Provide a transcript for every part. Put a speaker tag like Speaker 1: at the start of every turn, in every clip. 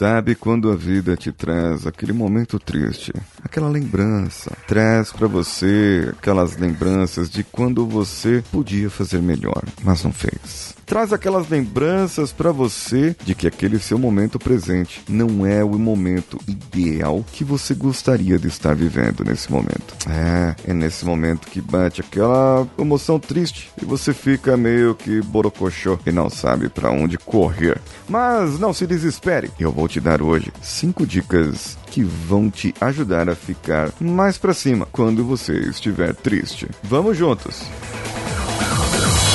Speaker 1: Sabe quando a vida te traz aquele momento triste, aquela lembrança, traz para você aquelas lembranças de quando você podia fazer melhor, mas não fez traz aquelas lembranças para você de que aquele seu momento presente não é o momento ideal que você gostaria de estar vivendo nesse momento. É, é nesse momento que bate aquela emoção triste e você fica meio que borocochô e não sabe para onde correr. Mas não se desespere, eu vou te dar hoje cinco dicas que vão te ajudar a ficar mais para cima quando você estiver triste. Vamos juntos!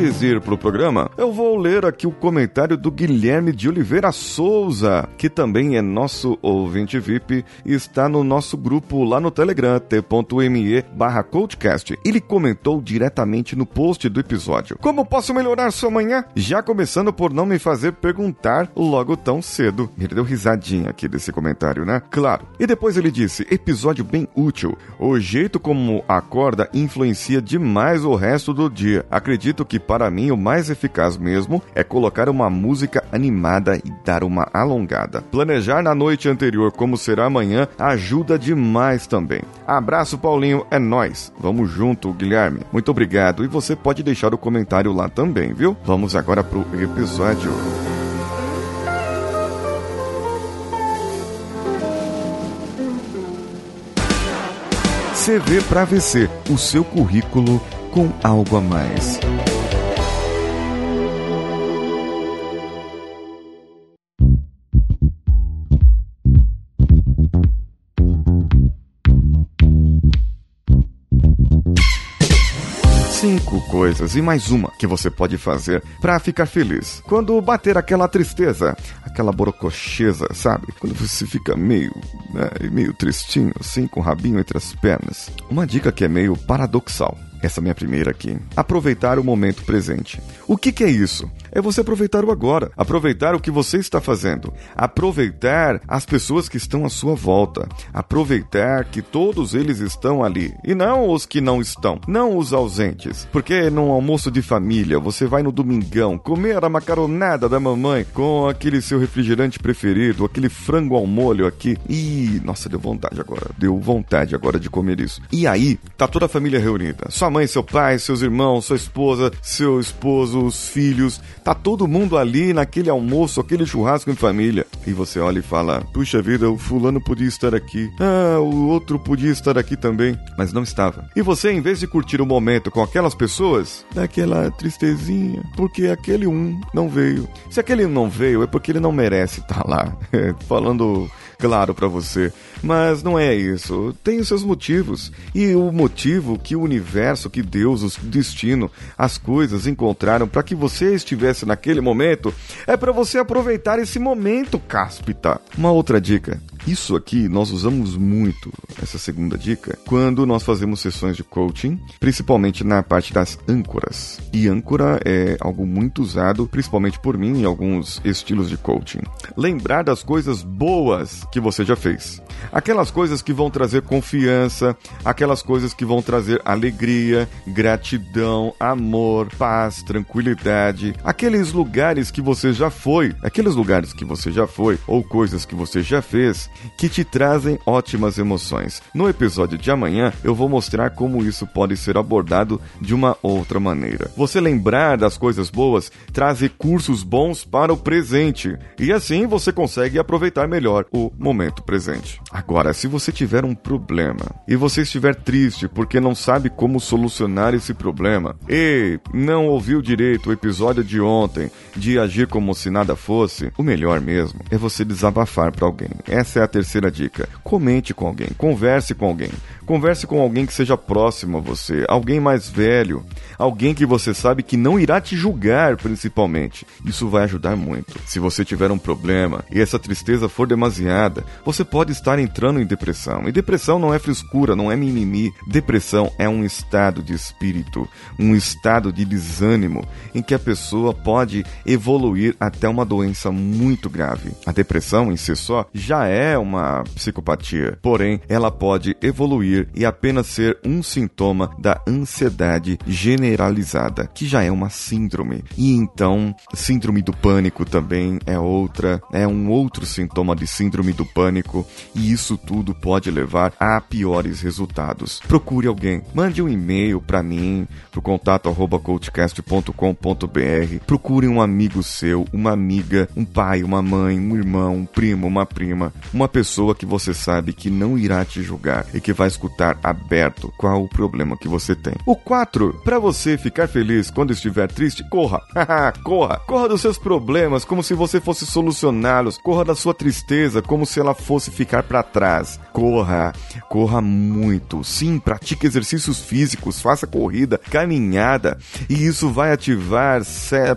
Speaker 1: Antes de ir pro programa, eu vou ler aqui o comentário do Guilherme de Oliveira Souza, que também é nosso ouvinte VIP e está no nosso grupo lá no Telegram, t.me barra coachcast. Ele comentou diretamente no post do episódio. Como posso melhorar sua manhã? Já começando por não me fazer perguntar logo tão cedo. Ele deu risadinha aqui desse comentário, né? Claro. E depois ele disse, episódio bem útil. O jeito como acorda influencia demais o resto do dia. Acredito que para mim o mais eficaz mesmo é colocar uma música animada e dar uma alongada. Planejar na noite anterior como será amanhã ajuda demais também. Abraço Paulinho, é nós. Vamos junto, Guilherme. Muito obrigado e você pode deixar o comentário lá também, viu? Vamos agora pro episódio. CV para VC, o seu currículo com algo a mais. Cinco coisas e mais uma que você pode fazer para ficar feliz. Quando bater aquela tristeza, aquela borococheza, sabe? Quando você fica meio, né, meio tristinho, assim, com o rabinho entre as pernas. Uma dica que é meio paradoxal. Essa minha primeira aqui. Aproveitar o momento presente. O que, que é isso? É você aproveitar o agora, aproveitar o que você está fazendo, aproveitar as pessoas que estão à sua volta, aproveitar que todos eles estão ali e não os que não estão, não os ausentes. Porque num almoço de família, você vai no domingão comer a macaronada da mamãe com aquele seu refrigerante preferido, aquele frango ao molho aqui. E nossa, deu vontade agora, deu vontade agora de comer isso. E aí, tá toda a família reunida. Sua mãe, seu pai, seus irmãos, sua esposa, seu esposo, os filhos, tá todo mundo ali naquele almoço, aquele churrasco em família. E você olha e fala: Puxa vida, o fulano podia estar aqui. Ah, o outro podia estar aqui também. Mas não estava. E você, em vez de curtir o momento com aquelas pessoas, dá aquela tristezinha, porque aquele um não veio. Se aquele não veio, é porque ele não merece estar lá. Falando claro para você. Mas não é isso. Tem os seus motivos. E o motivo que o universo, que Deus, o destino, as coisas encontraram para que você estivesse naquele momento é para você aproveitar esse momento, cáspita. Uma outra dica. Isso aqui nós usamos muito, essa segunda dica, quando nós fazemos sessões de coaching, principalmente na parte das âncoras. E âncora é algo muito usado, principalmente por mim, em alguns estilos de coaching. Lembrar das coisas boas que você já fez. Aquelas coisas que vão trazer confiança, aquelas coisas que vão trazer alegria, gratidão, amor, paz, tranquilidade. Aqueles lugares que você já foi, aqueles lugares que você já foi, ou coisas que você já fez, que te trazem ótimas emoções. No episódio de amanhã, eu vou mostrar como isso pode ser abordado de uma outra maneira. Você lembrar das coisas boas traz recursos bons para o presente, e assim você consegue aproveitar melhor o momento presente. Agora, se você tiver um problema e você estiver triste porque não sabe como solucionar esse problema e não ouviu direito o episódio de ontem de agir como se nada fosse, o melhor mesmo é você desabafar para alguém. Essa é é a terceira dica. Comente com alguém, converse com alguém. Converse com alguém que seja próximo a você, alguém mais velho, alguém que você sabe que não irá te julgar, principalmente. Isso vai ajudar muito. Se você tiver um problema e essa tristeza for demasiada, você pode estar entrando em depressão. E depressão não é frescura, não é mimimi. Depressão é um estado de espírito, um estado de desânimo em que a pessoa pode evoluir até uma doença muito grave. A depressão em si só já é uma psicopatia, porém ela pode evoluir e apenas ser um sintoma da ansiedade generalizada, que já é uma síndrome. E então, síndrome do pânico também é outra, é um outro sintoma de síndrome do pânico, e isso tudo pode levar a piores resultados. Procure alguém, mande um e-mail para mim, pro contato arroba coachcast.com.br. Procure um amigo seu, uma amiga, um pai, uma mãe, um irmão, um primo, uma prima, uma pessoa que você sabe que não irá te julgar e que vai escutar aberto qual o problema que você tem. O 4, para você ficar feliz quando estiver triste, corra. corra. Corra dos seus problemas como se você fosse solucioná-los. Corra da sua tristeza como se ela fosse ficar para trás. Corra. Corra muito. Sim, pratique exercícios físicos, faça corrida, caminhada, e isso vai ativar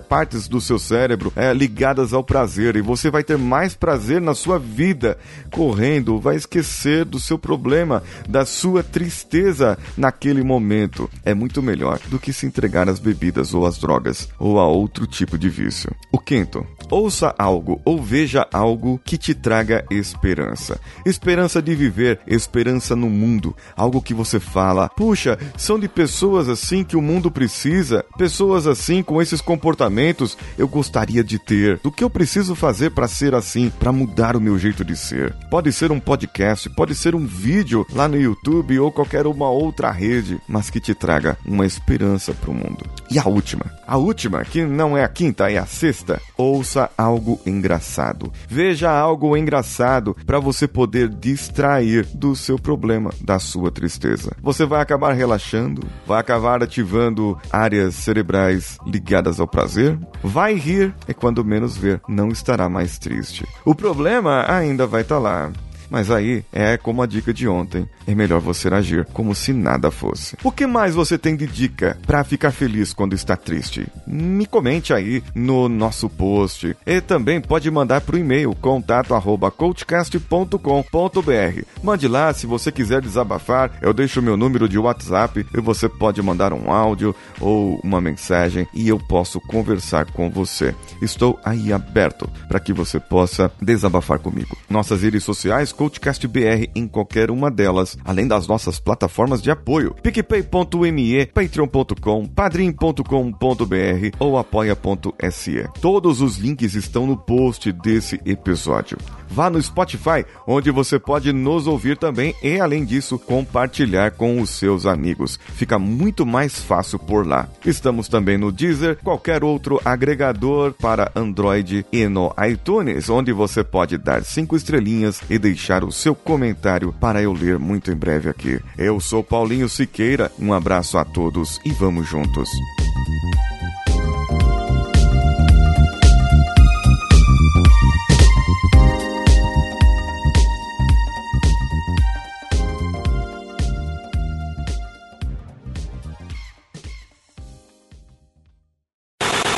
Speaker 1: partes do seu cérebro é, ligadas ao prazer e você vai ter mais prazer na sua vida correndo, vai esquecer do seu problema, da sua tristeza naquele momento é muito melhor do que se entregar às bebidas ou às drogas ou a outro tipo de vício. O quinto, ouça algo ou veja algo que te traga esperança. Esperança de viver, esperança no mundo, algo que você fala, puxa, são de pessoas assim que o mundo precisa, pessoas assim com esses comportamentos eu gostaria de ter. Do que eu preciso fazer para ser assim, para mudar o meu jeito de ser? Pode ser um podcast, pode ser um vídeo lá no YouTube YouTube ou qualquer uma outra rede, mas que te traga uma esperança para o mundo. E a última, a última, que não é a quinta, é a sexta, ouça algo engraçado. Veja algo engraçado para você poder distrair do seu problema, da sua tristeza. Você vai acabar relaxando, vai acabar ativando áreas cerebrais ligadas ao prazer, vai rir e quando menos ver, não estará mais triste. O problema ainda vai estar tá lá. Mas aí é como a dica de ontem: é melhor você agir como se nada fosse. O que mais você tem de dica para ficar feliz quando está triste? Me comente aí no nosso post. E também pode mandar para o e-mail contato@coachcast.com.br. Mande lá se você quiser desabafar. Eu deixo meu número de WhatsApp e você pode mandar um áudio ou uma mensagem e eu posso conversar com você. Estou aí aberto para que você possa desabafar comigo. Nossas redes sociais Coachcast BR em qualquer uma delas, além das nossas plataformas de apoio, picpay.me, patreon.com, padrim.com.br ou apoia.se. Todos os links estão no post desse episódio. Vá no Spotify, onde você pode nos ouvir também e, além disso, compartilhar com os seus amigos. Fica muito mais fácil por lá. Estamos também no Deezer, qualquer outro agregador para Android e no iTunes, onde você pode dar cinco estrelinhas e deixar o seu comentário para eu ler muito em breve aqui. Eu sou Paulinho Siqueira, um abraço a todos e vamos juntos.